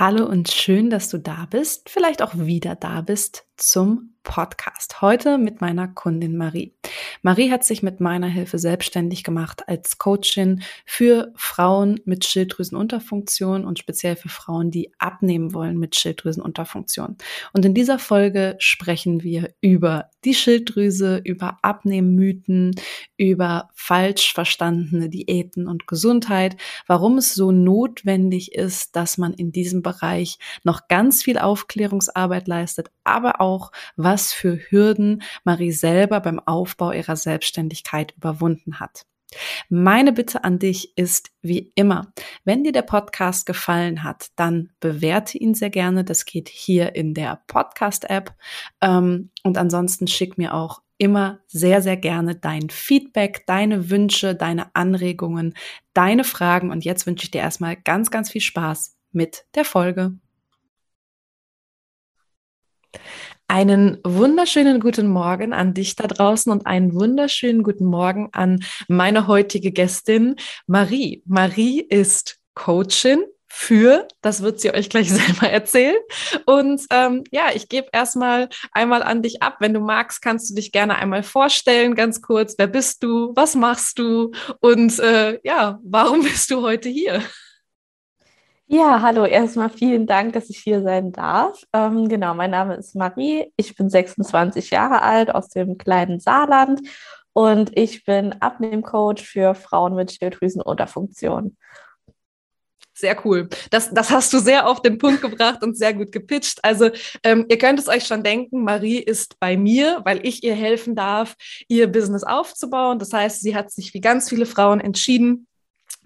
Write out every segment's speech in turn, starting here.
Hallo und schön, dass du da bist, vielleicht auch wieder da bist zum Podcast. Heute mit meiner Kundin Marie. Marie hat sich mit meiner Hilfe selbstständig gemacht als Coachin für Frauen mit Schilddrüsenunterfunktion und speziell für Frauen, die abnehmen wollen mit Schilddrüsenunterfunktion. Und in dieser Folge sprechen wir über die Schilddrüse, über Abnehmmythen, über falsch verstandene Diäten und Gesundheit, warum es so notwendig ist, dass man in diesem Bereich noch ganz viel Aufklärungsarbeit leistet, aber auch was für Hürden Marie selber beim Aufbau ihrer Selbstständigkeit überwunden hat. Meine Bitte an dich ist wie immer, wenn dir der Podcast gefallen hat, dann bewerte ihn sehr gerne. Das geht hier in der Podcast-App. Ähm, und ansonsten schick mir auch immer sehr, sehr gerne dein Feedback, deine Wünsche, deine Anregungen, deine Fragen. Und jetzt wünsche ich dir erstmal ganz, ganz viel Spaß mit der Folge. Einen wunderschönen guten Morgen an dich da draußen und einen wunderschönen guten Morgen an meine heutige Gästin Marie. Marie ist Coachin für, das wird sie euch gleich selber erzählen. Und ähm, ja, ich gebe erstmal einmal an dich ab. Wenn du magst, kannst du dich gerne einmal vorstellen, ganz kurz. Wer bist du? Was machst du? Und äh, ja, warum bist du heute hier? Ja, hallo, erstmal vielen Dank, dass ich hier sein darf. Ähm, genau, mein Name ist Marie, ich bin 26 Jahre alt aus dem kleinen Saarland und ich bin Abnehmcoach für Frauen mit Schilddrüsenunterfunktion. Sehr cool. Das, das hast du sehr auf den Punkt gebracht und sehr gut gepitcht. Also ähm, ihr könnt es euch schon denken, Marie ist bei mir, weil ich ihr helfen darf, ihr Business aufzubauen. Das heißt, sie hat sich wie ganz viele Frauen entschieden,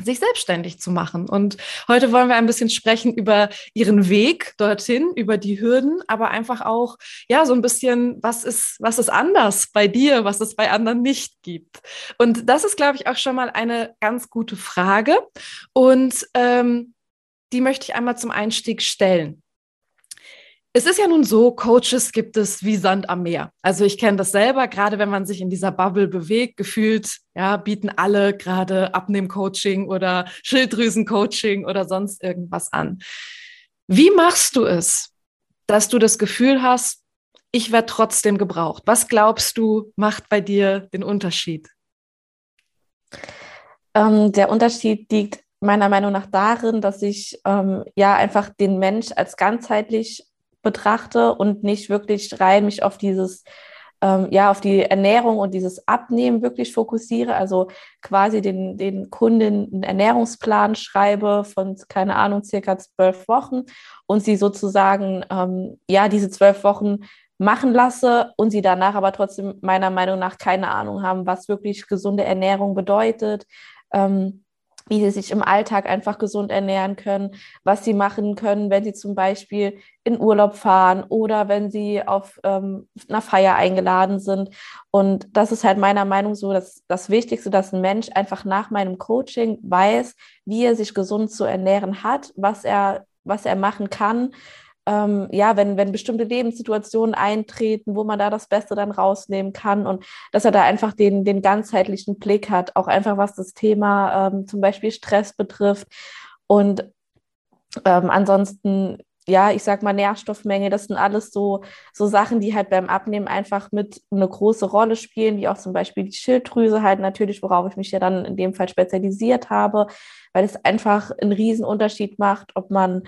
sich selbstständig zu machen. Und heute wollen wir ein bisschen sprechen über ihren Weg dorthin, über die Hürden, aber einfach auch, ja, so ein bisschen, was ist, was ist anders bei dir, was es bei anderen nicht gibt. Und das ist, glaube ich, auch schon mal eine ganz gute Frage. Und ähm, die möchte ich einmal zum Einstieg stellen. Es ist ja nun so, Coaches gibt es wie Sand am Meer. Also ich kenne das selber, gerade wenn man sich in dieser Bubble bewegt, gefühlt, ja, bieten alle gerade Abnehmcoaching oder Schilddrüsencoaching oder sonst irgendwas an. Wie machst du es, dass du das Gefühl hast, ich werde trotzdem gebraucht? Was glaubst du, macht bei dir den Unterschied? Ähm, der Unterschied liegt meiner Meinung nach darin, dass ich ähm, ja einfach den Mensch als ganzheitlich betrachte und nicht wirklich rein mich auf dieses, ähm, ja, auf die Ernährung und dieses Abnehmen wirklich fokussiere. Also quasi den, den Kunden einen Ernährungsplan schreibe von, keine Ahnung, circa zwölf Wochen und sie sozusagen, ähm, ja, diese zwölf Wochen machen lasse und sie danach aber trotzdem meiner Meinung nach keine Ahnung haben, was wirklich gesunde Ernährung bedeutet. Ähm, wie sie sich im Alltag einfach gesund ernähren können, was sie machen können, wenn sie zum Beispiel in Urlaub fahren oder wenn sie auf ähm, einer Feier eingeladen sind. Und das ist halt meiner Meinung so das, das Wichtigste, dass ein Mensch einfach nach meinem Coaching weiß, wie er sich gesund zu ernähren hat, was er, was er machen kann ähm, ja, wenn, wenn bestimmte Lebenssituationen eintreten, wo man da das Beste dann rausnehmen kann und dass er da einfach den, den ganzheitlichen Blick hat, auch einfach was das Thema ähm, zum Beispiel Stress betrifft. Und ähm, ansonsten, ja, ich sag mal Nährstoffmenge, das sind alles so, so Sachen, die halt beim Abnehmen einfach mit eine große Rolle spielen, wie auch zum Beispiel die Schilddrüse halt natürlich, worauf ich mich ja dann in dem Fall spezialisiert habe, weil es einfach einen Unterschied macht, ob man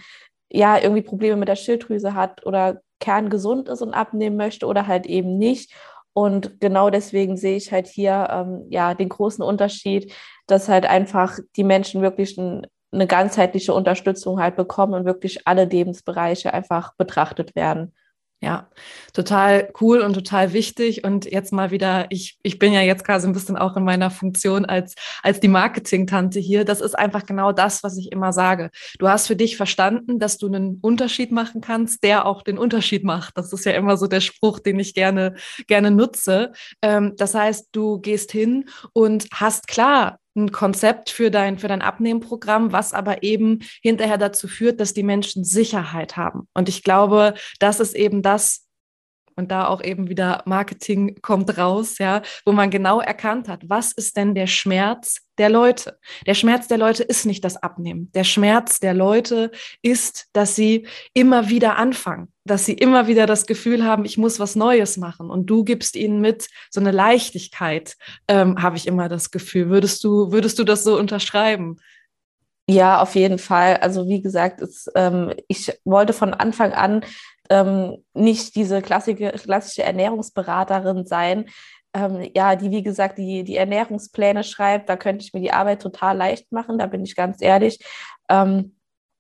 ja irgendwie Probleme mit der Schilddrüse hat oder kerngesund ist und abnehmen möchte oder halt eben nicht. Und genau deswegen sehe ich halt hier ähm, ja den großen Unterschied, dass halt einfach die Menschen wirklich ein, eine ganzheitliche Unterstützung halt bekommen und wirklich alle Lebensbereiche einfach betrachtet werden. Ja, total cool und total wichtig. Und jetzt mal wieder, ich, ich bin ja jetzt quasi ein bisschen auch in meiner Funktion als, als die Marketing-Tante hier. Das ist einfach genau das, was ich immer sage. Du hast für dich verstanden, dass du einen Unterschied machen kannst, der auch den Unterschied macht. Das ist ja immer so der Spruch, den ich gerne, gerne nutze. Ähm, das heißt, du gehst hin und hast klar ein Konzept für dein, für dein Abnehmprogramm, was aber eben hinterher dazu führt, dass die Menschen Sicherheit haben. Und ich glaube, das ist eben das, und da auch eben wieder Marketing kommt raus, ja, wo man genau erkannt hat, was ist denn der Schmerz der Leute? Der Schmerz der Leute ist nicht das Abnehmen. Der Schmerz der Leute ist, dass sie immer wieder anfangen, dass sie immer wieder das Gefühl haben, ich muss was Neues machen. Und du gibst ihnen mit so eine Leichtigkeit, ähm, habe ich immer das Gefühl. Würdest du, würdest du das so unterschreiben? Ja, auf jeden Fall. Also wie gesagt, es, ähm, ich wollte von Anfang an ähm, nicht diese klassische, klassische Ernährungsberaterin sein, ähm, ja, die wie gesagt die, die Ernährungspläne schreibt. Da könnte ich mir die Arbeit total leicht machen, da bin ich ganz ehrlich. Ähm,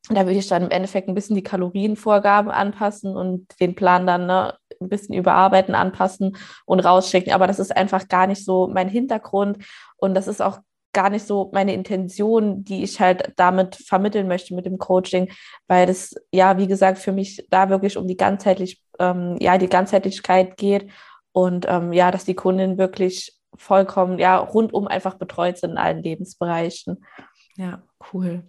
da würde ich dann im Endeffekt ein bisschen die Kalorienvorgaben anpassen und den Plan dann ne, ein bisschen überarbeiten, anpassen und rausschicken. Aber das ist einfach gar nicht so mein Hintergrund und das ist auch gar nicht so meine Intention, die ich halt damit vermitteln möchte mit dem Coaching, weil das ja, wie gesagt, für mich da wirklich um die ganzheitlich, ähm, ja, die Ganzheitlichkeit geht und ähm, ja, dass die Kundinnen wirklich vollkommen, ja, rundum einfach betreut sind in allen Lebensbereichen. Ja, cool.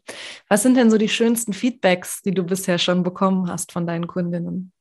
Was sind denn so die schönsten Feedbacks, die du bisher schon bekommen hast von deinen Kundinnen?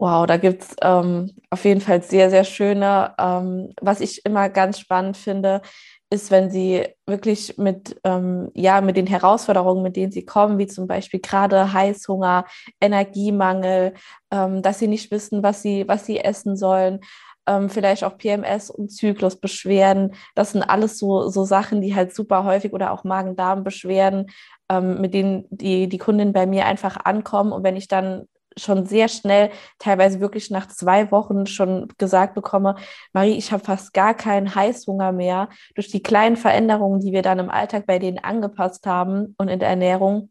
Wow, da gibt es ähm, auf jeden Fall sehr, sehr schöne. Ähm, was ich immer ganz spannend finde, ist, wenn sie wirklich mit, ähm, ja, mit den Herausforderungen, mit denen sie kommen, wie zum Beispiel gerade Heißhunger, Energiemangel, ähm, dass sie nicht wissen, was sie, was sie essen sollen, ähm, vielleicht auch PMS und Zyklusbeschwerden. Das sind alles so, so Sachen, die halt super häufig oder auch Magen-Darm-Beschwerden, ähm, mit denen die, die Kundinnen bei mir einfach ankommen. Und wenn ich dann schon sehr schnell, teilweise wirklich nach zwei Wochen schon gesagt bekomme, Marie, ich habe fast gar keinen Heißhunger mehr durch die kleinen Veränderungen, die wir dann im Alltag bei denen angepasst haben und in der Ernährung.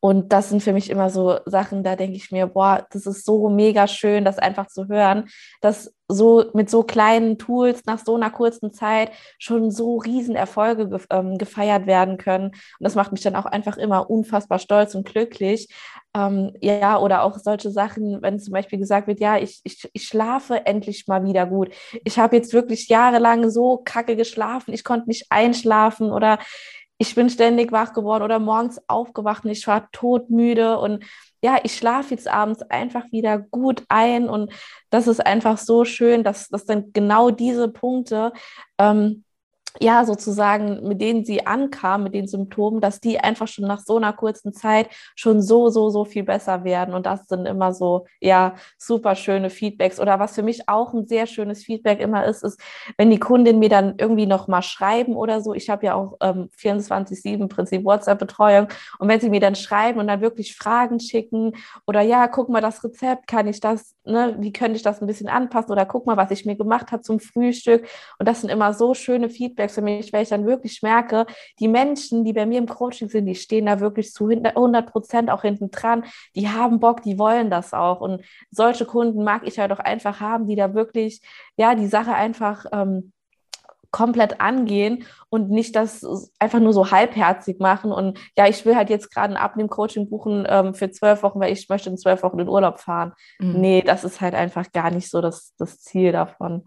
Und das sind für mich immer so Sachen, da denke ich mir, boah, das ist so mega schön, das einfach zu hören, dass so mit so kleinen Tools nach so einer kurzen Zeit schon so Riesenerfolge ge ähm, gefeiert werden können. Und das macht mich dann auch einfach immer unfassbar stolz und glücklich. Ähm, ja, oder auch solche Sachen, wenn zum Beispiel gesagt wird, ja, ich, ich, ich schlafe endlich mal wieder gut. Ich habe jetzt wirklich jahrelang so kacke geschlafen, ich konnte nicht einschlafen oder ich bin ständig wach geworden oder morgens aufgewacht und ich war todmüde. Und ja, ich schlafe jetzt abends einfach wieder gut ein. Und das ist einfach so schön, dass, dass dann genau diese Punkte ähm, ja, sozusagen, mit denen sie ankam, mit den Symptomen, dass die einfach schon nach so einer kurzen Zeit schon so, so, so viel besser werden. Und das sind immer so, ja, super schöne Feedbacks. Oder was für mich auch ein sehr schönes Feedback immer ist, ist, wenn die Kundin mir dann irgendwie noch mal schreiben oder so. Ich habe ja auch ähm, 24-7 Prinzip WhatsApp-Betreuung. Und wenn sie mir dann schreiben und dann wirklich Fragen schicken oder ja, guck mal das Rezept, kann ich das, ne, wie könnte ich das ein bisschen anpassen oder guck mal, was ich mir gemacht habe zum Frühstück. Und das sind immer so schöne Feedbacks Feedbacks für mich, weil ich dann wirklich merke, die Menschen, die bei mir im Coaching sind, die stehen da wirklich zu 100 Prozent auch hinten dran. Die haben Bock, die wollen das auch. Und solche Kunden mag ich halt auch einfach haben, die da wirklich, ja, die Sache einfach ähm, komplett angehen und nicht das einfach nur so halbherzig machen und ja, ich will halt jetzt gerade ein Abnehm-Coaching buchen ähm, für zwölf Wochen, weil ich möchte in zwölf Wochen in Urlaub fahren. Mhm. Nee, das ist halt einfach gar nicht so das, das Ziel davon.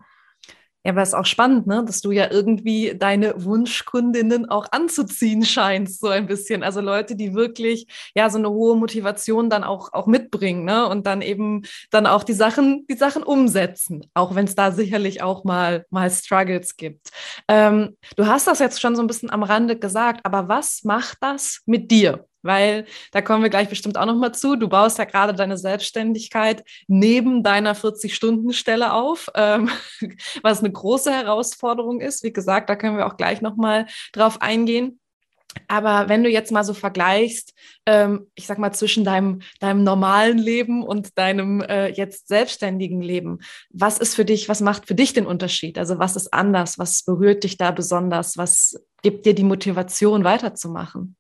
Ja, aber es ist auch spannend, ne? dass du ja irgendwie deine Wunschkundinnen auch anzuziehen scheinst, so ein bisschen. Also Leute, die wirklich ja so eine hohe Motivation dann auch, auch mitbringen, ne? Und dann eben dann auch die Sachen, die Sachen umsetzen, auch wenn es da sicherlich auch mal, mal Struggles gibt. Ähm, du hast das jetzt schon so ein bisschen am Rande gesagt, aber was macht das mit dir? Weil da kommen wir gleich bestimmt auch noch mal zu. Du baust ja gerade deine Selbstständigkeit neben deiner 40-Stunden-Stelle auf, ähm, was eine große Herausforderung ist. Wie gesagt, da können wir auch gleich noch mal drauf eingehen. Aber wenn du jetzt mal so vergleichst, ähm, ich sag mal zwischen deinem, deinem normalen Leben und deinem äh, jetzt selbstständigen Leben, was ist für dich, was macht für dich den Unterschied? Also was ist anders? Was berührt dich da besonders? Was gibt dir die Motivation weiterzumachen?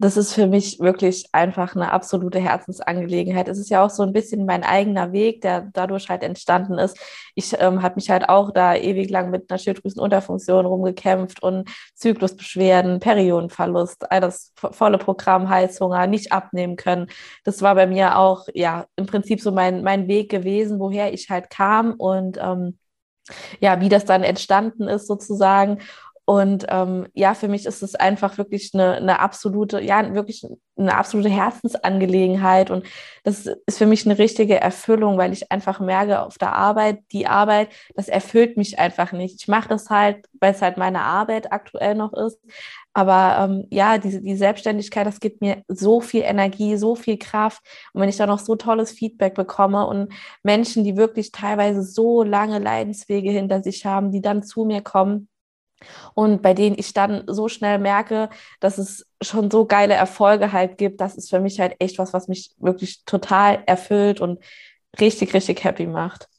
Das ist für mich wirklich einfach eine absolute Herzensangelegenheit. Es ist ja auch so ein bisschen mein eigener Weg, der dadurch halt entstanden ist. Ich ähm, habe mich halt auch da ewig lang mit einer Schilddrüsenunterfunktion rumgekämpft und Zyklusbeschwerden, Periodenverlust, all das volle Programm Heißhunger, nicht abnehmen können. Das war bei mir auch, ja, im Prinzip so mein, mein Weg gewesen, woher ich halt kam und ähm, ja, wie das dann entstanden ist sozusagen. Und ähm, ja, für mich ist es einfach wirklich eine, eine absolute, ja, wirklich eine absolute Herzensangelegenheit. Und das ist für mich eine richtige Erfüllung, weil ich einfach merke, auf der Arbeit, die Arbeit, das erfüllt mich einfach nicht. Ich mache das halt, weil es halt meine Arbeit aktuell noch ist. Aber ähm, ja, diese, die Selbstständigkeit, das gibt mir so viel Energie, so viel Kraft. Und wenn ich da noch so tolles Feedback bekomme und Menschen, die wirklich teilweise so lange Leidenswege hinter sich haben, die dann zu mir kommen, und bei denen ich dann so schnell merke, dass es schon so geile Erfolge halt gibt, das ist für mich halt echt was, was mich wirklich total erfüllt und richtig, richtig happy macht.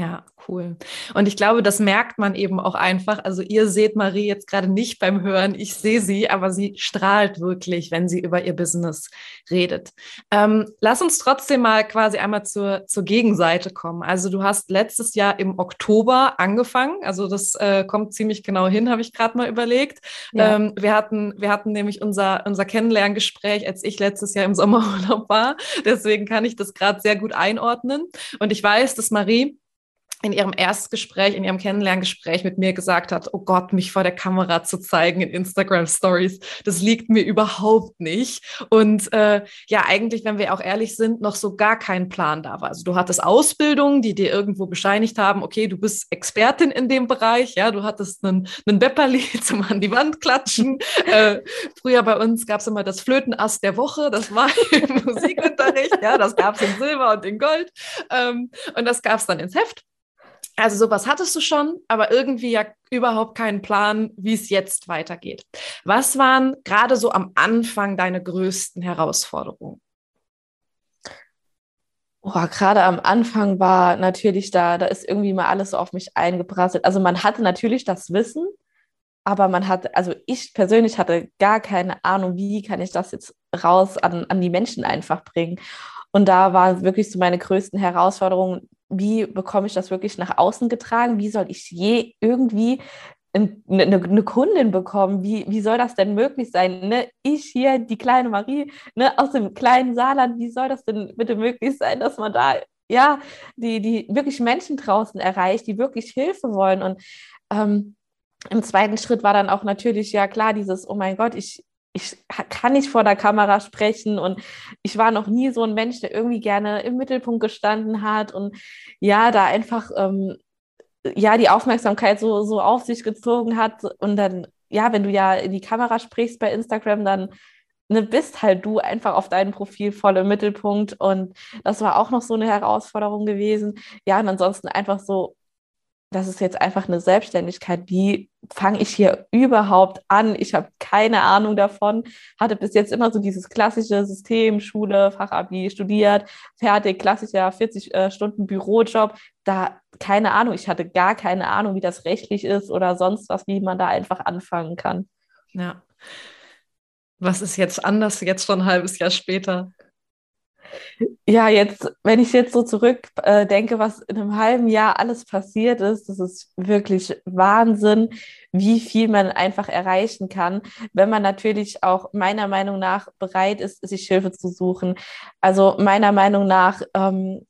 Ja, cool. Und ich glaube, das merkt man eben auch einfach. Also ihr seht Marie jetzt gerade nicht beim Hören, ich sehe sie, aber sie strahlt wirklich, wenn sie über ihr Business redet. Ähm, lass uns trotzdem mal quasi einmal zur, zur Gegenseite kommen. Also du hast letztes Jahr im Oktober angefangen. Also das äh, kommt ziemlich genau hin, habe ich gerade mal überlegt. Ja. Ähm, wir, hatten, wir hatten nämlich unser, unser Kennenlerngespräch, als ich letztes Jahr im Sommerurlaub war. Deswegen kann ich das gerade sehr gut einordnen. Und ich weiß, dass Marie in ihrem Erstgespräch, in ihrem Kennenlerngespräch mit mir gesagt hat, oh Gott, mich vor der Kamera zu zeigen in Instagram Stories, das liegt mir überhaupt nicht. Und äh, ja, eigentlich, wenn wir auch ehrlich sind, noch so gar kein Plan da war. Also du hattest Ausbildung, die dir irgendwo bescheinigt haben, okay, du bist Expertin in dem Bereich, ja, du hattest einen, einen Bepperli zum an die Wand klatschen. äh, früher bei uns gab es immer das Flötenass der Woche, das war im Musikunterricht, ja, das gab es in Silber und in Gold. Ähm, und das gab es dann ins Heft. Also sowas hattest du schon, aber irgendwie ja überhaupt keinen Plan, wie es jetzt weitergeht. Was waren gerade so am Anfang deine größten Herausforderungen? Oh, gerade am Anfang war natürlich da, da ist irgendwie mal alles so auf mich eingeprasselt. Also man hatte natürlich das Wissen, aber man hat, also ich persönlich hatte gar keine Ahnung, wie kann ich das jetzt raus an, an die Menschen einfach bringen. Und da war wirklich so meine größten Herausforderungen, wie bekomme ich das wirklich nach außen getragen? Wie soll ich je irgendwie eine, eine, Kundin bekommen. Wie, wie soll das denn möglich sein? Ne? Ich hier, die kleine Marie ne, aus dem kleinen Saarland, wie soll das denn bitte möglich sein, dass man da ja die, die wirklich Menschen draußen erreicht, die wirklich Hilfe wollen? Und ähm, im zweiten Schritt war dann auch natürlich, ja klar, dieses, oh mein Gott, ich, ich kann nicht vor der Kamera sprechen und ich war noch nie so ein Mensch, der irgendwie gerne im Mittelpunkt gestanden hat und ja, da einfach ähm, ja die Aufmerksamkeit so, so auf sich gezogen hat und dann, ja, wenn du ja in die Kamera sprichst bei Instagram, dann ne, bist halt du einfach auf deinem Profil voll im Mittelpunkt und das war auch noch so eine Herausforderung gewesen. Ja, und ansonsten einfach so das ist jetzt einfach eine Selbstständigkeit. Wie fange ich hier überhaupt an? Ich habe keine Ahnung davon. Hatte bis jetzt immer so dieses klassische System, Schule, Fachabi, studiert, fertig, klassischer 40 äh, Stunden Bürojob. Da keine Ahnung. Ich hatte gar keine Ahnung, wie das rechtlich ist oder sonst was, wie man da einfach anfangen kann. Ja. Was ist jetzt anders, jetzt schon ein halbes Jahr später? Ja, jetzt, wenn ich jetzt so zurückdenke, äh, was in einem halben Jahr alles passiert ist, das ist wirklich Wahnsinn, wie viel man einfach erreichen kann, wenn man natürlich auch meiner Meinung nach bereit ist, sich Hilfe zu suchen. Also meiner Meinung nach ähm,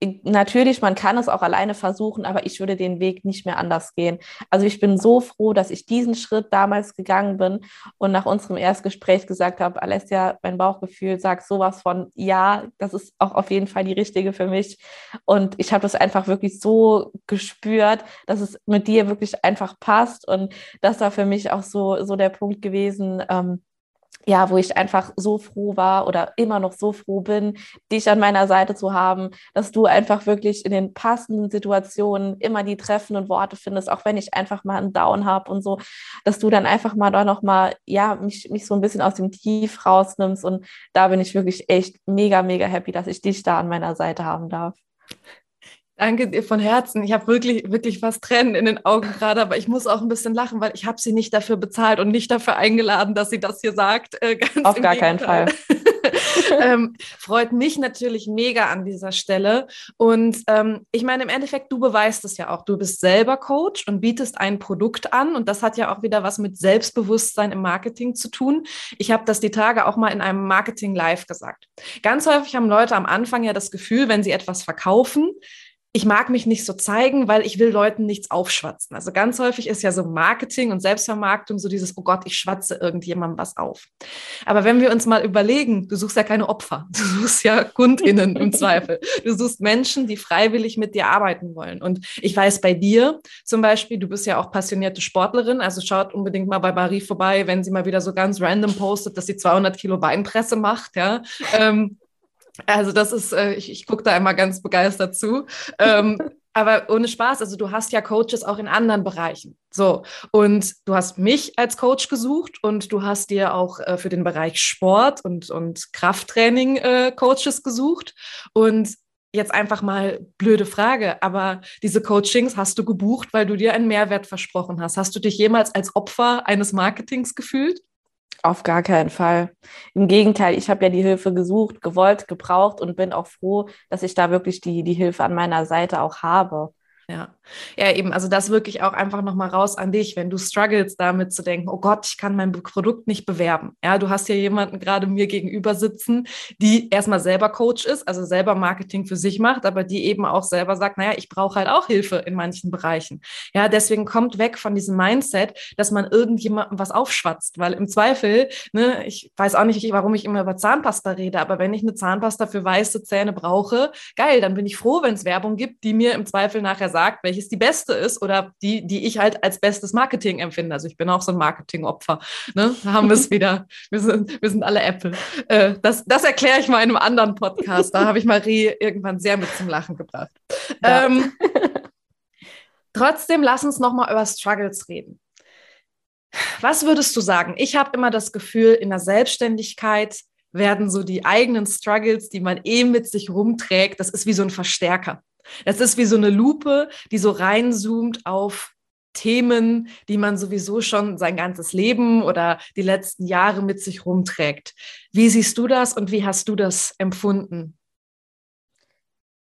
natürlich, man kann es auch alleine versuchen, aber ich würde den Weg nicht mehr anders gehen. Also ich bin so froh, dass ich diesen Schritt damals gegangen bin und nach unserem Erstgespräch gesagt habe, Alessia, mein Bauchgefühl sagt sowas von, ja, das ist auch auf jeden Fall die richtige für mich. Und ich habe das einfach wirklich so gespürt, dass es mit dir wirklich einfach passt und das war für mich auch so, so der Punkt gewesen, ähm, ja, wo ich einfach so froh war oder immer noch so froh bin, dich an meiner Seite zu haben, dass du einfach wirklich in den passenden Situationen immer die treffenden Worte findest, auch wenn ich einfach mal einen Down habe und so, dass du dann einfach mal da noch mal, ja, mich, mich so ein bisschen aus dem Tief rausnimmst und da bin ich wirklich echt mega, mega happy, dass ich dich da an meiner Seite haben darf. Danke dir von Herzen. Ich habe wirklich, wirklich fast Tränen in den Augen gerade, aber ich muss auch ein bisschen lachen, weil ich habe sie nicht dafür bezahlt und nicht dafür eingeladen, dass sie das hier sagt. Äh, Auf gar keinen Fall. ähm, freut mich natürlich mega an dieser Stelle. Und ähm, ich meine, im Endeffekt, du beweist es ja auch. Du bist selber Coach und bietest ein Produkt an. Und das hat ja auch wieder was mit Selbstbewusstsein im Marketing zu tun. Ich habe das die Tage auch mal in einem Marketing Live gesagt. Ganz häufig haben Leute am Anfang ja das Gefühl, wenn sie etwas verkaufen, ich mag mich nicht so zeigen, weil ich will Leuten nichts aufschwatzen. Also ganz häufig ist ja so Marketing und Selbstvermarktung so dieses, oh Gott, ich schwatze irgendjemandem was auf. Aber wenn wir uns mal überlegen, du suchst ja keine Opfer, du suchst ja KundInnen im Zweifel. Du suchst Menschen, die freiwillig mit dir arbeiten wollen. Und ich weiß bei dir zum Beispiel, du bist ja auch passionierte Sportlerin, also schaut unbedingt mal bei Marie vorbei, wenn sie mal wieder so ganz random postet, dass sie 200 Kilo Beinpresse macht, ja. Ähm, also das ist, äh, ich, ich gucke da immer ganz begeistert zu. Ähm, aber ohne Spaß, also du hast ja Coaches auch in anderen Bereichen. So, und du hast mich als Coach gesucht und du hast dir auch äh, für den Bereich Sport und, und Krafttraining äh, Coaches gesucht. Und jetzt einfach mal blöde Frage, aber diese Coachings hast du gebucht, weil du dir einen Mehrwert versprochen hast. Hast du dich jemals als Opfer eines Marketings gefühlt? Auf gar keinen Fall. Im Gegenteil, ich habe ja die Hilfe gesucht, gewollt, gebraucht und bin auch froh, dass ich da wirklich die, die Hilfe an meiner Seite auch habe. Ja, ja, eben. Also das wirklich auch einfach nochmal raus an dich, wenn du struggles damit zu denken, oh Gott, ich kann mein Produkt nicht bewerben. Ja, du hast ja jemanden gerade mir gegenüber sitzen, die erstmal selber Coach ist, also selber Marketing für sich macht, aber die eben auch selber sagt, naja, ich brauche halt auch Hilfe in manchen Bereichen. Ja, deswegen kommt weg von diesem Mindset, dass man irgendjemandem was aufschwatzt, weil im Zweifel, ne, ich weiß auch nicht, warum ich immer über Zahnpasta rede, aber wenn ich eine Zahnpasta für weiße Zähne brauche, geil, dann bin ich froh, wenn es Werbung gibt, die mir im Zweifel nachher sagt, sagt, welches die beste ist oder die, die ich halt als bestes Marketing empfinde. Also ich bin auch so ein Marketingopfer. Ne? Da haben wir es wieder. Wir sind, wir sind alle Apple. Äh, das, das erkläre ich mal in einem anderen Podcast. Da habe ich Marie irgendwann sehr mit zum Lachen gebracht. Ja. Ähm, trotzdem, lass uns nochmal über Struggles reden. Was würdest du sagen? Ich habe immer das Gefühl, in der Selbstständigkeit werden so die eigenen Struggles, die man eh mit sich rumträgt, das ist wie so ein Verstärker. Das ist wie so eine Lupe, die so reinzoomt auf Themen, die man sowieso schon sein ganzes Leben oder die letzten Jahre mit sich rumträgt. Wie siehst du das und wie hast du das empfunden?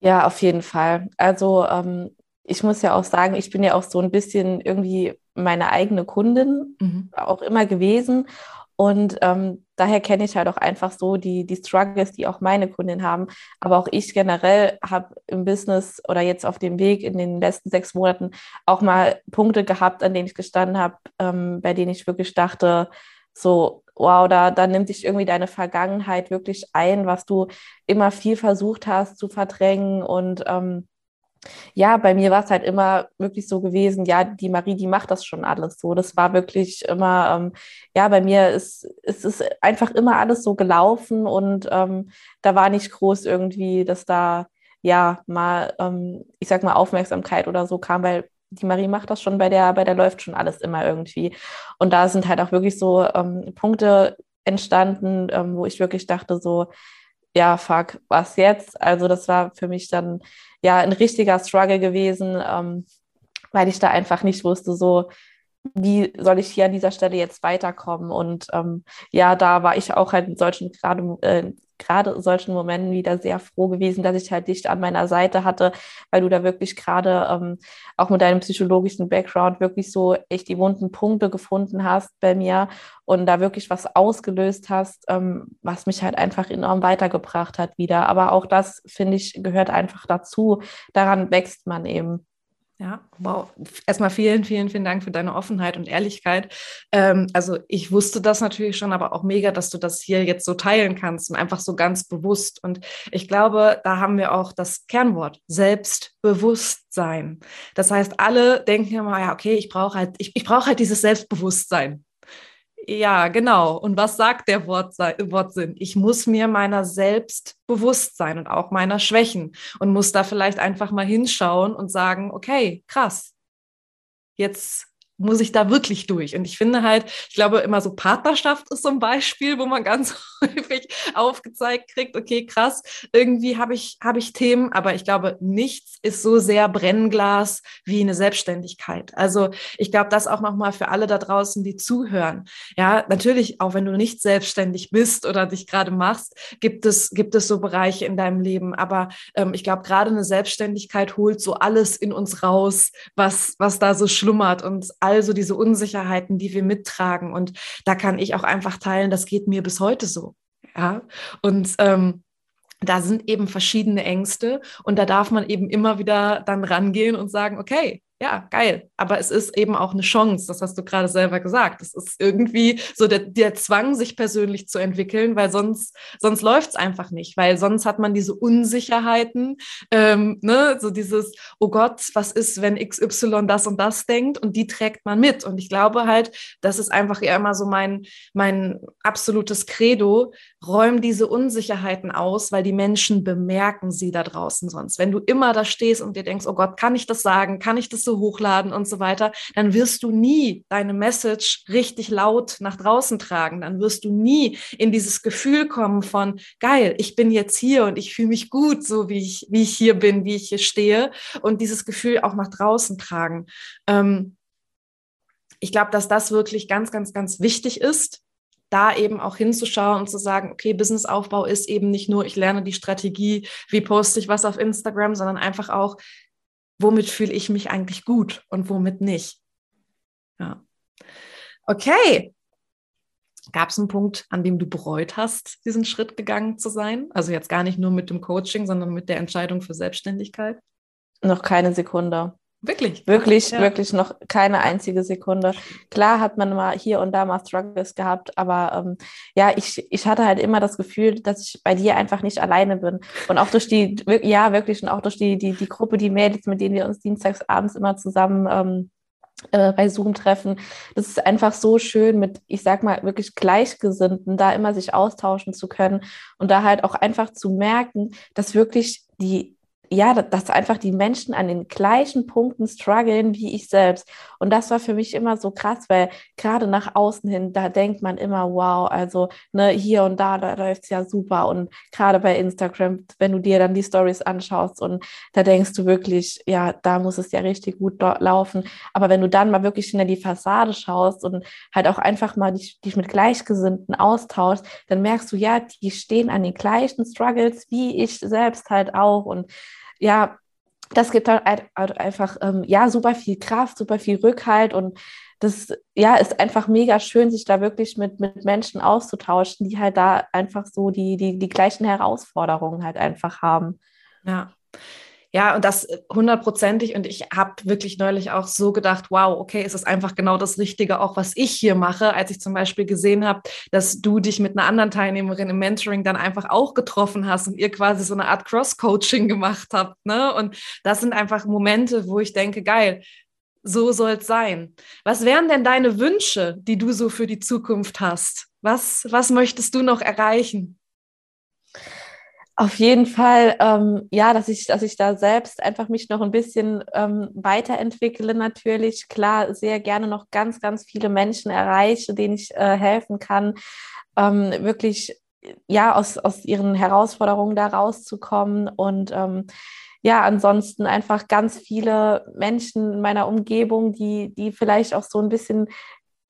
Ja, auf jeden Fall. Also ähm, ich muss ja auch sagen, ich bin ja auch so ein bisschen irgendwie meine eigene Kundin mhm. auch immer gewesen. Und ähm, daher kenne ich halt auch einfach so die, die Struggles, die auch meine Kundinnen haben. Aber auch ich generell habe im Business oder jetzt auf dem Weg in den letzten sechs Monaten auch mal Punkte gehabt, an denen ich gestanden habe, ähm, bei denen ich wirklich dachte, so, wow, da, da nimmt sich irgendwie deine Vergangenheit wirklich ein, was du immer viel versucht hast zu verdrängen und ähm, ja, bei mir war es halt immer wirklich so gewesen, ja, die Marie, die macht das schon alles so. Das war wirklich immer, ähm, ja, bei mir ist, ist es einfach immer alles so gelaufen und ähm, da war nicht groß irgendwie, dass da ja mal, ähm, ich sag mal, Aufmerksamkeit oder so kam, weil die Marie macht das schon, bei der, bei der läuft schon alles immer irgendwie. Und da sind halt auch wirklich so ähm, Punkte entstanden, ähm, wo ich wirklich dachte, so, ja, fuck, was jetzt? Also das war für mich dann ja ein richtiger Struggle gewesen, ähm, weil ich da einfach nicht wusste, so wie soll ich hier an dieser Stelle jetzt weiterkommen? Und ähm, ja, da war ich auch halt in solchen gerade äh, gerade solchen Momenten wieder sehr froh gewesen, dass ich halt dich an meiner Seite hatte, weil du da wirklich gerade ähm, auch mit deinem psychologischen Background wirklich so echt die wunden Punkte gefunden hast bei mir und da wirklich was ausgelöst hast, ähm, was mich halt einfach enorm weitergebracht hat wieder. Aber auch das, finde ich, gehört einfach dazu. Daran wächst man eben. Ja, wow. Erstmal vielen, vielen, vielen Dank für deine Offenheit und Ehrlichkeit. Ähm, also ich wusste das natürlich schon, aber auch mega, dass du das hier jetzt so teilen kannst und einfach so ganz bewusst. Und ich glaube, da haben wir auch das Kernwort Selbstbewusstsein. Das heißt, alle denken immer, ja, okay, ich brauche halt, ich, ich brauche halt dieses Selbstbewusstsein. Ja, genau. Und was sagt der Wortsinn? Ich muss mir meiner selbst bewusst sein und auch meiner Schwächen und muss da vielleicht einfach mal hinschauen und sagen, okay, krass. Jetzt muss ich da wirklich durch? Und ich finde halt, ich glaube immer so Partnerschaft ist so ein Beispiel, wo man ganz häufig aufgezeigt kriegt, okay, krass, irgendwie habe ich, habe ich Themen, aber ich glaube, nichts ist so sehr Brennglas wie eine Selbstständigkeit. Also ich glaube, das auch nochmal für alle da draußen, die zuhören. Ja, natürlich, auch wenn du nicht selbstständig bist oder dich gerade machst, gibt es, gibt es so Bereiche in deinem Leben. Aber ähm, ich glaube, gerade eine Selbstständigkeit holt so alles in uns raus, was, was da so schlummert und also diese Unsicherheiten, die wir mittragen. Und da kann ich auch einfach teilen, das geht mir bis heute so. Ja. Und ähm, da sind eben verschiedene Ängste und da darf man eben immer wieder dann rangehen und sagen, okay, ja, geil. Aber es ist eben auch eine Chance, das hast du gerade selber gesagt. Es ist irgendwie so der, der Zwang, sich persönlich zu entwickeln, weil sonst, sonst läuft es einfach nicht, weil sonst hat man diese Unsicherheiten, ähm, ne? so dieses, oh Gott, was ist, wenn XY das und das denkt und die trägt man mit. Und ich glaube halt, das ist einfach eher immer so mein, mein absolutes Credo, räum diese Unsicherheiten aus, weil die Menschen bemerken sie da draußen sonst. Wenn du immer da stehst und dir denkst, oh Gott, kann ich das sagen? Kann ich das so hochladen und so weiter, dann wirst du nie deine Message richtig laut nach draußen tragen. Dann wirst du nie in dieses Gefühl kommen von, geil, ich bin jetzt hier und ich fühle mich gut, so wie ich, wie ich hier bin, wie ich hier stehe und dieses Gefühl auch nach draußen tragen. Ähm, ich glaube, dass das wirklich ganz, ganz, ganz wichtig ist, da eben auch hinzuschauen und zu sagen, okay, Businessaufbau ist eben nicht nur, ich lerne die Strategie, wie poste ich was auf Instagram, sondern einfach auch, womit fühle ich mich eigentlich gut und womit nicht. Ja. Okay. Gab es einen Punkt, an dem du bereut hast, diesen Schritt gegangen zu sein? Also jetzt gar nicht nur mit dem Coaching, sondern mit der Entscheidung für Selbstständigkeit? Noch keine Sekunde. Wirklich? Wirklich, ja. wirklich noch keine einzige Sekunde. Klar hat man mal hier und da mal Struggles gehabt, aber ähm, ja, ich, ich hatte halt immer das Gefühl, dass ich bei dir einfach nicht alleine bin. Und auch durch die, ja, wirklich, und auch durch die, die, die Gruppe, die Mädels, mit denen wir uns dienstags abends immer zusammen ähm, äh, bei Zoom treffen. Das ist einfach so schön, mit, ich sag mal, wirklich Gleichgesinnten da immer sich austauschen zu können und da halt auch einfach zu merken, dass wirklich die ja, dass einfach die Menschen an den gleichen Punkten strugglen wie ich selbst. Und das war für mich immer so krass, weil gerade nach außen hin, da denkt man immer, wow, also ne, hier und da, da läuft es ja super. Und gerade bei Instagram, wenn du dir dann die Stories anschaust und da denkst du wirklich, ja, da muss es ja richtig gut laufen. Aber wenn du dann mal wirklich hinter die Fassade schaust und halt auch einfach mal dich, dich mit Gleichgesinnten austauschst, dann merkst du, ja, die stehen an den gleichen Struggles wie ich selbst halt auch. Und ja, das gibt halt einfach ähm, ja super viel Kraft, super viel Rückhalt und das ja ist einfach mega schön, sich da wirklich mit, mit Menschen auszutauschen, die halt da einfach so die, die, die gleichen Herausforderungen halt einfach haben. Ja. Ja, und das hundertprozentig. Und ich habe wirklich neulich auch so gedacht, wow, okay, es ist einfach genau das Richtige, auch was ich hier mache, als ich zum Beispiel gesehen habe, dass du dich mit einer anderen Teilnehmerin im Mentoring dann einfach auch getroffen hast und ihr quasi so eine Art Cross-Coaching gemacht habt. Ne? Und das sind einfach Momente, wo ich denke, geil, so soll es sein. Was wären denn deine Wünsche, die du so für die Zukunft hast? Was, was möchtest du noch erreichen? Auf jeden Fall, ähm, ja, dass ich, dass ich da selbst einfach mich noch ein bisschen ähm, weiterentwickle, natürlich. Klar, sehr gerne noch ganz, ganz viele Menschen erreiche, denen ich äh, helfen kann, ähm, wirklich ja aus, aus ihren Herausforderungen da rauszukommen und ähm, ja, ansonsten einfach ganz viele Menschen in meiner Umgebung, die, die vielleicht auch so ein bisschen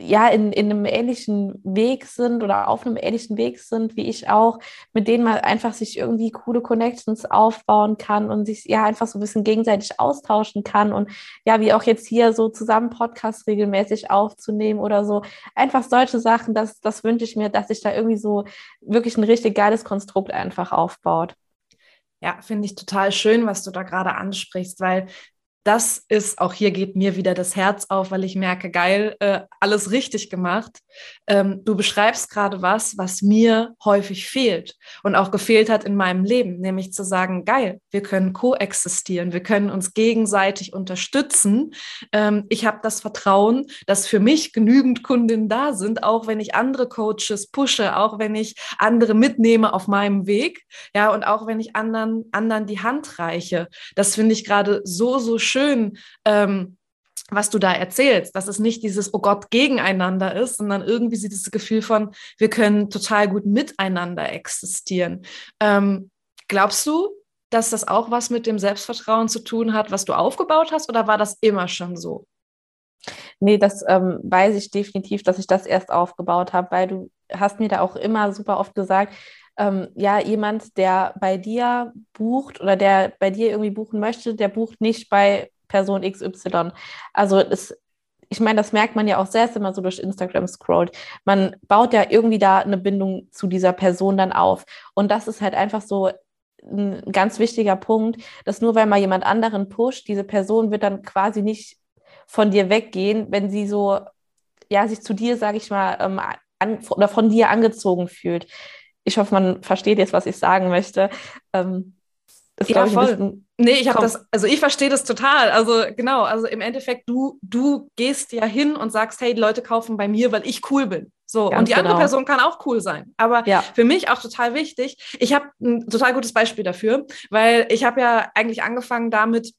ja in, in einem ähnlichen Weg sind oder auf einem ähnlichen Weg sind wie ich auch, mit denen man einfach sich irgendwie coole Connections aufbauen kann und sich ja einfach so ein bisschen gegenseitig austauschen kann und ja, wie auch jetzt hier so zusammen Podcasts regelmäßig aufzunehmen oder so. Einfach solche Sachen, das, das wünsche ich mir, dass sich da irgendwie so wirklich ein richtig geiles Konstrukt einfach aufbaut. Ja, finde ich total schön, was du da gerade ansprichst, weil das ist, auch hier geht mir wieder das Herz auf, weil ich merke, geil, äh, alles richtig gemacht. Ähm, du beschreibst gerade was, was mir häufig fehlt und auch gefehlt hat in meinem Leben, nämlich zu sagen, geil, wir können koexistieren, wir können uns gegenseitig unterstützen. Ähm, ich habe das Vertrauen, dass für mich genügend Kundinnen da sind, auch wenn ich andere Coaches pushe, auch wenn ich andere mitnehme auf meinem Weg, ja, und auch wenn ich anderen, anderen die Hand reiche. Das finde ich gerade so, so schön schön, ähm, was du da erzählst, dass es nicht dieses Oh Gott gegeneinander ist, sondern irgendwie dieses Gefühl von, wir können total gut miteinander existieren. Ähm, glaubst du, dass das auch was mit dem Selbstvertrauen zu tun hat, was du aufgebaut hast, oder war das immer schon so? Nee, das ähm, weiß ich definitiv, dass ich das erst aufgebaut habe, weil du hast mir da auch immer super oft gesagt, ähm, ja, jemand, der bei dir bucht oder der bei dir irgendwie buchen möchte, der bucht nicht bei Person XY. Also es, ich meine, das merkt man ja auch selbst, wenn man so durch Instagram scrollt. Man baut ja irgendwie da eine Bindung zu dieser Person dann auf. Und das ist halt einfach so ein ganz wichtiger Punkt, dass nur weil mal jemand anderen pusht, diese Person wird dann quasi nicht von dir weggehen, wenn sie so, ja, sich zu dir, sage ich mal, ähm, an, oder von dir angezogen fühlt. Ich hoffe, man versteht jetzt, was ich sagen möchte. Ähm, das ja, voll. Bisschen, nee, ich habe das, also ich verstehe das total. Also genau, also im Endeffekt, du, du gehst ja hin und sagst, hey, die Leute kaufen bei mir, weil ich cool bin. So, Ganz und die genau. andere Person kann auch cool sein. Aber ja. für mich auch total wichtig. Ich habe ein total gutes Beispiel dafür, weil ich habe ja eigentlich angefangen damit,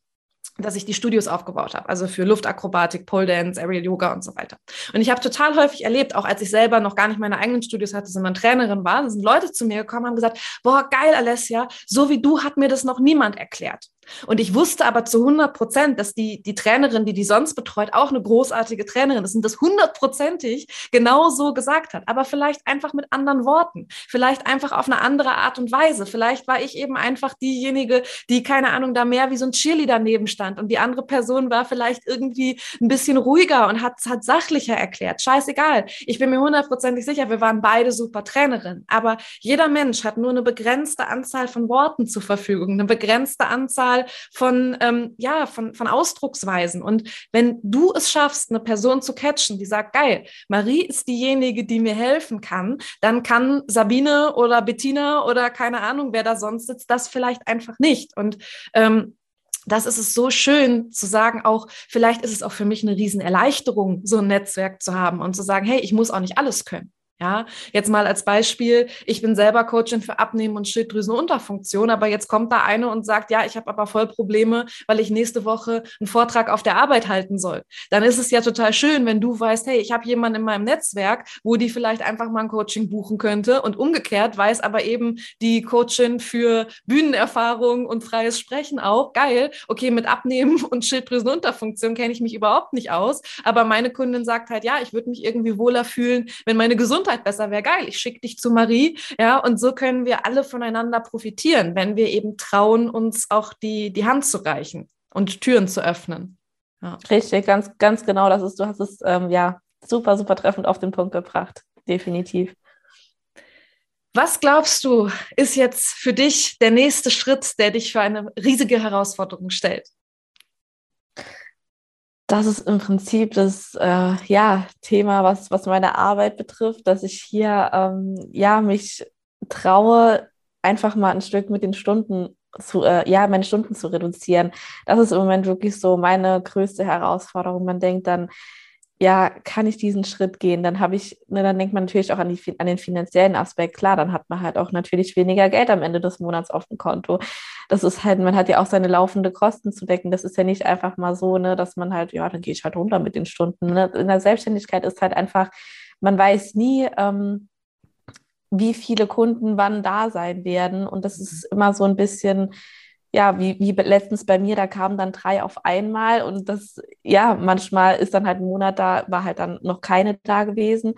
dass ich die Studios aufgebaut habe, also für Luftakrobatik, Pole Dance, Aerial Yoga und so weiter. Und ich habe total häufig erlebt, auch als ich selber noch gar nicht meine eigenen Studios hatte, sondern Trainerin war, sind Leute zu mir gekommen und haben gesagt, boah, geil, Alessia, so wie du hat mir das noch niemand erklärt. Und ich wusste aber zu 100 Prozent, dass die, die Trainerin, die die sonst betreut, auch eine großartige Trainerin ist und das hundertprozentig genau so gesagt hat. Aber vielleicht einfach mit anderen Worten. Vielleicht einfach auf eine andere Art und Weise. Vielleicht war ich eben einfach diejenige, die, keine Ahnung, da mehr wie so ein Cheerleader daneben stand. Und die andere Person war vielleicht irgendwie ein bisschen ruhiger und hat, hat sachlicher erklärt. Scheißegal. Ich bin mir hundertprozentig sicher, wir waren beide super Trainerinnen. Aber jeder Mensch hat nur eine begrenzte Anzahl von Worten zur Verfügung, eine begrenzte Anzahl Vielzahl von, ähm, ja, von, von Ausdrucksweisen. Und wenn du es schaffst, eine Person zu catchen, die sagt, geil, Marie ist diejenige, die mir helfen kann, dann kann Sabine oder Bettina oder keine Ahnung, wer da sonst sitzt, das vielleicht einfach nicht. Und ähm, das ist es so schön zu sagen, auch vielleicht ist es auch für mich eine Riesenerleichterung, so ein Netzwerk zu haben und zu sagen, hey, ich muss auch nicht alles können. Ja, jetzt mal als Beispiel, ich bin selber Coachin für Abnehmen und Schilddrüsenunterfunktion, aber jetzt kommt da eine und sagt, ja, ich habe aber voll Probleme, weil ich nächste Woche einen Vortrag auf der Arbeit halten soll. Dann ist es ja total schön, wenn du weißt, hey, ich habe jemanden in meinem Netzwerk, wo die vielleicht einfach mal ein Coaching buchen könnte und umgekehrt weiß aber eben die Coachin für Bühnenerfahrung und freies Sprechen auch, geil, okay, mit Abnehmen und Schilddrüsenunterfunktion kenne ich mich überhaupt nicht aus, aber meine Kundin sagt halt, ja, ich würde mich irgendwie wohler fühlen, wenn meine Gesundheit Gesundheit besser wäre geil. Ich schicke dich zu Marie. Ja, und so können wir alle voneinander profitieren, wenn wir eben trauen, uns auch die, die Hand zu reichen und Türen zu öffnen. Ja. Richtig, ganz, ganz genau. Das ist, du hast es ähm, ja super, super treffend auf den Punkt gebracht. Definitiv. Was glaubst du, ist jetzt für dich der nächste Schritt, der dich für eine riesige Herausforderung stellt? Das ist im Prinzip das äh, ja, Thema, was, was meine Arbeit betrifft, dass ich hier ähm, ja, mich traue, einfach mal ein Stück mit den Stunden zu, äh, ja, meine Stunden zu reduzieren. Das ist im Moment wirklich so meine größte Herausforderung. Man denkt dann, ja, kann ich diesen Schritt gehen? Dann habe ich, ne, dann denkt man natürlich auch an, die, an den finanziellen Aspekt. Klar, dann hat man halt auch natürlich weniger Geld am Ende des Monats auf dem Konto. Das ist halt, man hat ja auch seine laufende Kosten zu decken. Das ist ja nicht einfach mal so, ne, dass man halt, ja, dann gehe ich halt runter mit den Stunden. Ne? In der Selbstständigkeit ist halt einfach, man weiß nie, ähm, wie viele Kunden wann da sein werden. Und das ist immer so ein bisschen, ja, wie, wie letztens bei mir, da kamen dann drei auf einmal und das, ja, manchmal ist dann halt ein Monat da, war halt dann noch keine da gewesen.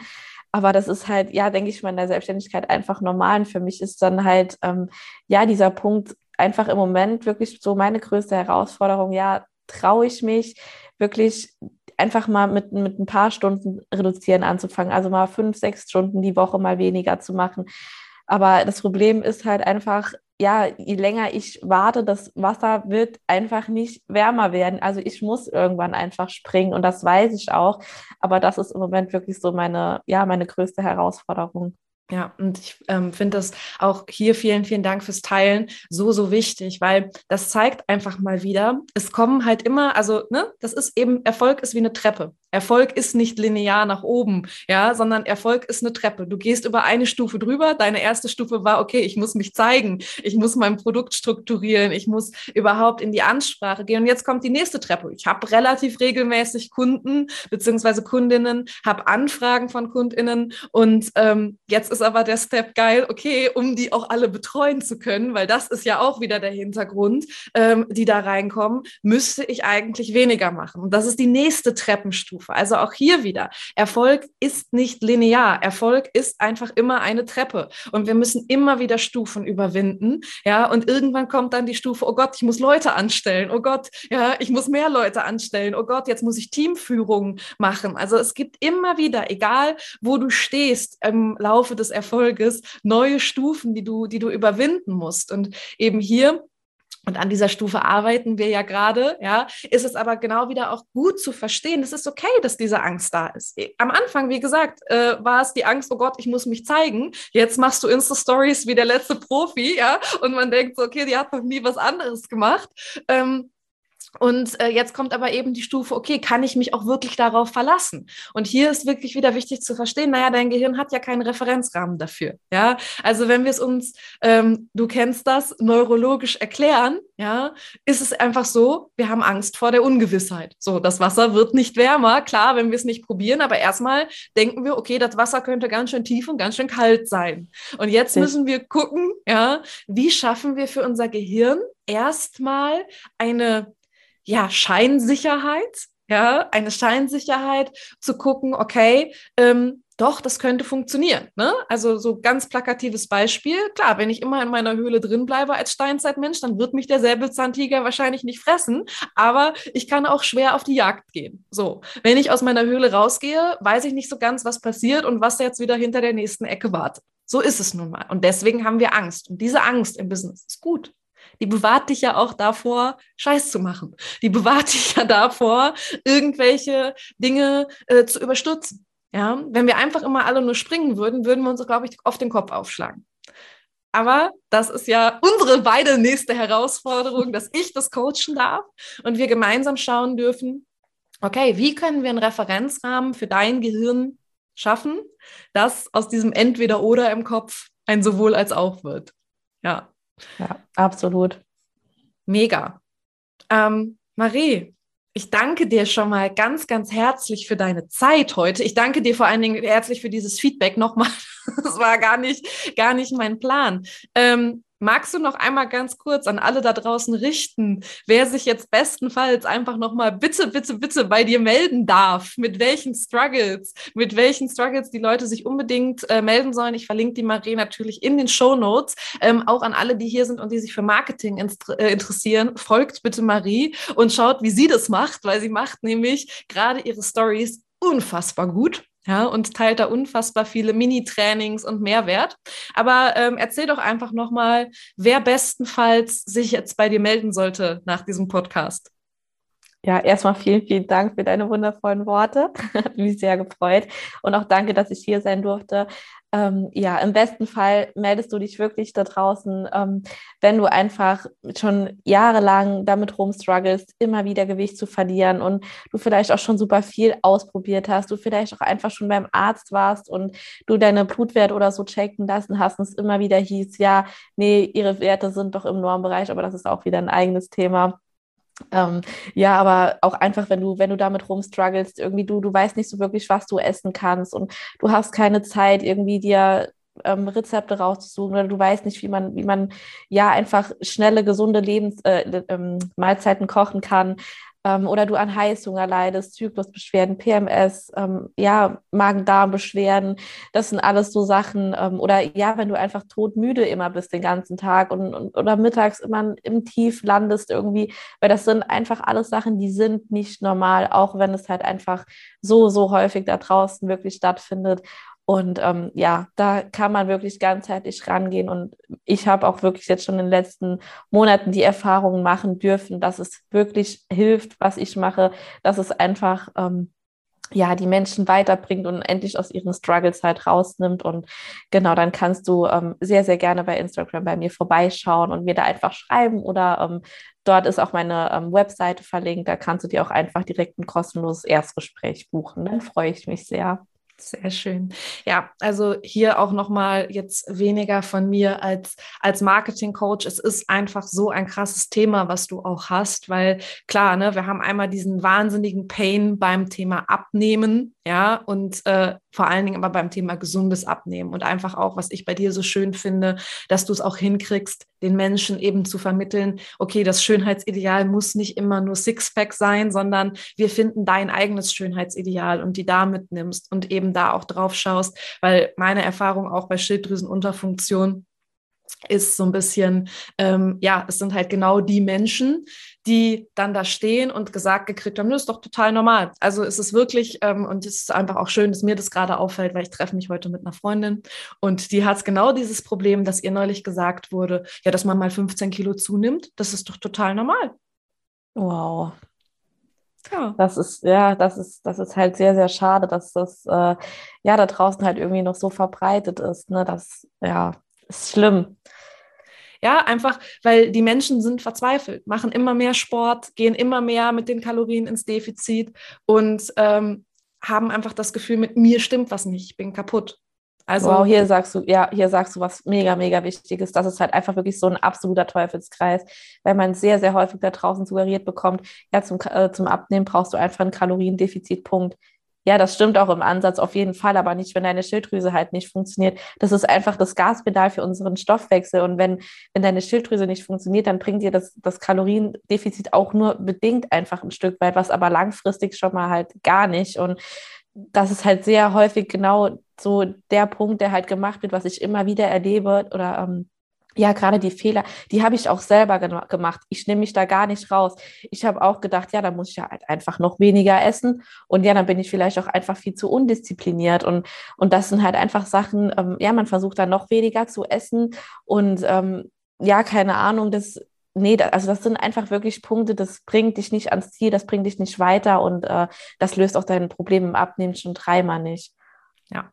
Aber das ist halt, ja, denke ich mal, in der Selbstständigkeit einfach normal. Und für mich ist dann halt, ähm, ja, dieser Punkt einfach im Moment wirklich so meine größte Herausforderung. Ja, traue ich mich wirklich einfach mal mit, mit ein paar Stunden reduzieren anzufangen. Also mal fünf, sechs Stunden die Woche mal weniger zu machen. Aber das Problem ist halt einfach, ja, je länger ich warte, das Wasser wird einfach nicht wärmer werden. Also ich muss irgendwann einfach springen und das weiß ich auch. Aber das ist im Moment wirklich so meine, ja, meine größte Herausforderung. Ja, und ich ähm, finde das auch hier vielen, vielen Dank fürs Teilen so, so wichtig, weil das zeigt einfach mal wieder, es kommen halt immer, also, ne, das ist eben, Erfolg ist wie eine Treppe. Erfolg ist nicht linear nach oben, ja, sondern Erfolg ist eine Treppe. Du gehst über eine Stufe drüber. Deine erste Stufe war, okay, ich muss mich zeigen, ich muss mein Produkt strukturieren, ich muss überhaupt in die Ansprache gehen. Und jetzt kommt die nächste Treppe. Ich habe relativ regelmäßig Kunden beziehungsweise Kundinnen, habe Anfragen von Kundinnen und ähm, jetzt ist aber der Step geil, okay, um die auch alle betreuen zu können, weil das ist ja auch wieder der Hintergrund, ähm, die da reinkommen, müsste ich eigentlich weniger machen. Und das ist die nächste Treppenstufe. Stufe. Also auch hier wieder, Erfolg ist nicht linear. Erfolg ist einfach immer eine Treppe. Und wir müssen immer wieder Stufen überwinden. Ja, und irgendwann kommt dann die Stufe, oh Gott, ich muss Leute anstellen. Oh Gott, ja, ich muss mehr Leute anstellen. Oh Gott, jetzt muss ich Teamführung machen. Also es gibt immer wieder, egal wo du stehst im Laufe des Erfolges, neue Stufen, die du, die du überwinden musst. Und eben hier und an dieser Stufe arbeiten wir ja gerade, ja, ist es aber genau wieder auch gut zu verstehen. Es ist okay, dass diese Angst da ist. Am Anfang, wie gesagt, äh, war es die Angst, oh Gott, ich muss mich zeigen. Jetzt machst du Insta-Stories wie der letzte Profi, ja, und man denkt so, okay, die hat noch nie was anderes gemacht. Ähm, und äh, jetzt kommt aber eben die Stufe, okay, kann ich mich auch wirklich darauf verlassen? Und hier ist wirklich wieder wichtig zu verstehen, naja, dein Gehirn hat ja keinen Referenzrahmen dafür. Ja, also wenn wir es uns, ähm, du kennst das, neurologisch erklären, ja, ist es einfach so, wir haben Angst vor der Ungewissheit. So, das Wasser wird nicht wärmer, klar, wenn wir es nicht probieren, aber erstmal denken wir, okay, das Wasser könnte ganz schön tief und ganz schön kalt sein. Und jetzt müssen wir gucken, ja, wie schaffen wir für unser Gehirn erstmal eine ja, Scheinsicherheit, ja, eine Scheinsicherheit zu gucken, okay, ähm, doch, das könnte funktionieren. Ne? Also so ganz plakatives Beispiel. Klar, wenn ich immer in meiner Höhle drin bleibe als Steinzeitmensch, dann wird mich der Säbelzahntiger wahrscheinlich nicht fressen, aber ich kann auch schwer auf die Jagd gehen. So, wenn ich aus meiner Höhle rausgehe, weiß ich nicht so ganz, was passiert und was jetzt wieder hinter der nächsten Ecke wartet. So ist es nun mal. Und deswegen haben wir Angst. Und diese Angst im Business ist gut die bewahrt dich ja auch davor, Scheiß zu machen. Die bewahrt dich ja davor, irgendwelche Dinge äh, zu überstürzen. Ja, wenn wir einfach immer alle nur springen würden, würden wir uns, glaube ich, auf den Kopf aufschlagen. Aber das ist ja unsere beide nächste Herausforderung, dass ich das coachen darf und wir gemeinsam schauen dürfen, okay, wie können wir einen Referenzrahmen für dein Gehirn schaffen, dass aus diesem Entweder-Oder im Kopf ein sowohl als auch wird. Ja. Ja, absolut. Mega. Ähm, Marie, ich danke dir schon mal ganz, ganz herzlich für deine Zeit heute. Ich danke dir vor allen Dingen herzlich für dieses Feedback nochmal. Das war gar nicht, gar nicht mein Plan. Ähm, Magst du noch einmal ganz kurz an alle da draußen richten, wer sich jetzt bestenfalls einfach nochmal bitte, bitte, bitte bei dir melden darf? Mit welchen Struggles, mit welchen Struggles die Leute sich unbedingt äh, melden sollen? Ich verlinke die Marie natürlich in den Show Notes. Ähm, auch an alle, die hier sind und die sich für Marketing äh, interessieren, folgt bitte Marie und schaut, wie sie das macht, weil sie macht nämlich gerade ihre Stories unfassbar gut ja, und teilt da unfassbar viele Mini-Trainings und Mehrwert. Aber ähm, erzähl doch einfach nochmal, wer bestenfalls sich jetzt bei dir melden sollte nach diesem Podcast. Ja, erstmal vielen, vielen Dank für deine wundervollen Worte. Hat mich sehr gefreut. Und auch danke, dass ich hier sein durfte. Ähm, ja, im besten Fall meldest du dich wirklich da draußen, ähm, wenn du einfach schon jahrelang damit rumstrugglest, immer wieder Gewicht zu verlieren und du vielleicht auch schon super viel ausprobiert hast, du vielleicht auch einfach schon beim Arzt warst und du deine Blutwert oder so checken lassen hast und es immer wieder hieß, ja, nee, ihre Werte sind doch im Normbereich, aber das ist auch wieder ein eigenes Thema. Ähm, ja, aber auch einfach, wenn du, wenn du damit rumstruggelst, irgendwie du, du weißt nicht so wirklich, was du essen kannst und du hast keine Zeit, irgendwie dir ähm, Rezepte rauszusuchen oder du weißt nicht, wie man, wie man ja einfach schnelle, gesunde Lebens, äh, ähm, Mahlzeiten kochen kann, ähm, oder du an Heißhunger leidest, Zyklusbeschwerden, PMS, ähm, ja, Magen-Darm-Beschwerden, das sind alles so Sachen. Ähm, oder ja, wenn du einfach todmüde immer bist den ganzen Tag und, und oder mittags immer im Tief landest irgendwie, weil das sind einfach alles Sachen, die sind nicht normal, auch wenn es halt einfach so, so häufig da draußen wirklich stattfindet. Und ähm, ja, da kann man wirklich ganzheitlich rangehen. Und ich habe auch wirklich jetzt schon in den letzten Monaten die Erfahrungen machen dürfen, dass es wirklich hilft, was ich mache, dass es einfach ähm, ja, die Menschen weiterbringt und endlich aus ihren Struggles halt rausnimmt. Und genau, dann kannst du ähm, sehr, sehr gerne bei Instagram bei mir vorbeischauen und mir da einfach schreiben oder ähm, dort ist auch meine ähm, Webseite verlinkt. Da kannst du dir auch einfach direkt ein kostenloses Erstgespräch buchen. Dann freue ich mich sehr. Sehr schön. Ja, also hier auch nochmal jetzt weniger von mir als, als Marketing-Coach. Es ist einfach so ein krasses Thema, was du auch hast, weil klar, ne, wir haben einmal diesen wahnsinnigen Pain beim Thema Abnehmen, ja, und äh, vor allen Dingen aber beim Thema gesundes Abnehmen und einfach auch, was ich bei dir so schön finde, dass du es auch hinkriegst, den Menschen eben zu vermitteln, okay, das Schönheitsideal muss nicht immer nur Sixpack sein, sondern wir finden dein eigenes Schönheitsideal und die da mitnimmst und eben da auch drauf schaust, weil meine Erfahrung auch bei Schilddrüsenunterfunktion ist so ein bisschen, ähm, ja, es sind halt genau die Menschen, die dann da stehen und gesagt gekriegt haben, das ist doch total normal. Also es ist wirklich, ähm, und es ist einfach auch schön, dass mir das gerade auffällt, weil ich treffe mich heute mit einer Freundin und die hat genau dieses Problem, dass ihr neulich gesagt wurde, ja, dass man mal 15 Kilo zunimmt, das ist doch total normal. Wow. Ja. Das ist, ja, das ist, das ist halt sehr, sehr schade, dass das äh, ja da draußen halt irgendwie noch so verbreitet ist. Ne? Das, ja, ist schlimm. Ja, einfach, weil die Menschen sind verzweifelt, machen immer mehr Sport, gehen immer mehr mit den Kalorien ins Defizit und ähm, haben einfach das Gefühl, mit mir stimmt was nicht, ich bin kaputt. Also, wow, hier sagst du, ja, hier sagst du was mega, mega Wichtiges. Das ist halt einfach wirklich so ein absoluter Teufelskreis, weil man sehr, sehr häufig da draußen suggeriert bekommt, ja, zum, äh, zum Abnehmen brauchst du einfach ein Kaloriendefizit, Punkt. Ja, das stimmt auch im Ansatz auf jeden Fall, aber nicht, wenn deine Schilddrüse halt nicht funktioniert. Das ist einfach das Gaspedal für unseren Stoffwechsel. Und wenn, wenn deine Schilddrüse nicht funktioniert, dann bringt dir das, das Kaloriendefizit auch nur bedingt einfach ein Stück weit, was aber langfristig schon mal halt gar nicht. Und das ist halt sehr häufig genau so der Punkt, der halt gemacht wird, was ich immer wieder erlebe oder ähm, ja, gerade die Fehler, die habe ich auch selber gemacht. Ich nehme mich da gar nicht raus. Ich habe auch gedacht, ja, da muss ich ja halt einfach noch weniger essen. Und ja, dann bin ich vielleicht auch einfach viel zu undiszipliniert. Und, und das sind halt einfach Sachen, ähm, ja, man versucht dann noch weniger zu essen. Und ähm, ja, keine Ahnung, das, nee, also das sind einfach wirklich Punkte, das bringt dich nicht ans Ziel, das bringt dich nicht weiter und äh, das löst auch dein Problem im Abnehmen schon dreimal nicht. Ja.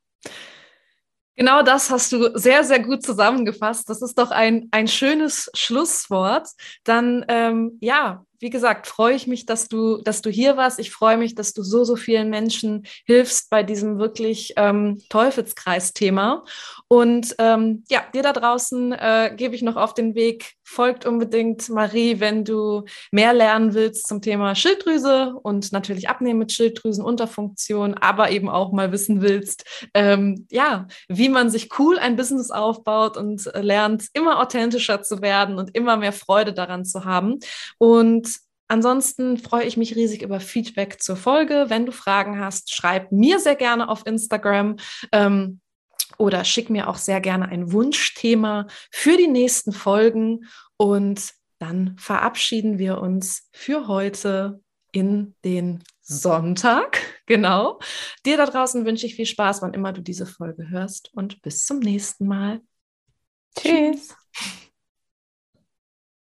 Genau das hast du sehr, sehr gut zusammengefasst. Das ist doch ein, ein schönes Schlusswort. Dann, ähm, ja, wie gesagt, freue ich mich, dass du, dass du hier warst. Ich freue mich, dass du so, so vielen Menschen hilfst bei diesem wirklich ähm, Teufelskreis-Thema. Und ähm, ja, dir da draußen äh, gebe ich noch auf den Weg, folgt unbedingt Marie, wenn du mehr lernen willst zum Thema Schilddrüse und natürlich abnehmen mit Schilddrüsenunterfunktion, aber eben auch mal wissen willst, ähm, ja, wie man sich cool ein Business aufbaut und äh, lernt, immer authentischer zu werden und immer mehr Freude daran zu haben. Und Ansonsten freue ich mich riesig über Feedback zur Folge. Wenn du Fragen hast, schreib mir sehr gerne auf Instagram ähm, oder schick mir auch sehr gerne ein Wunschthema für die nächsten Folgen. Und dann verabschieden wir uns für heute in den Sonntag. Genau. Dir da draußen wünsche ich viel Spaß, wann immer du diese Folge hörst und bis zum nächsten Mal. Tschüss.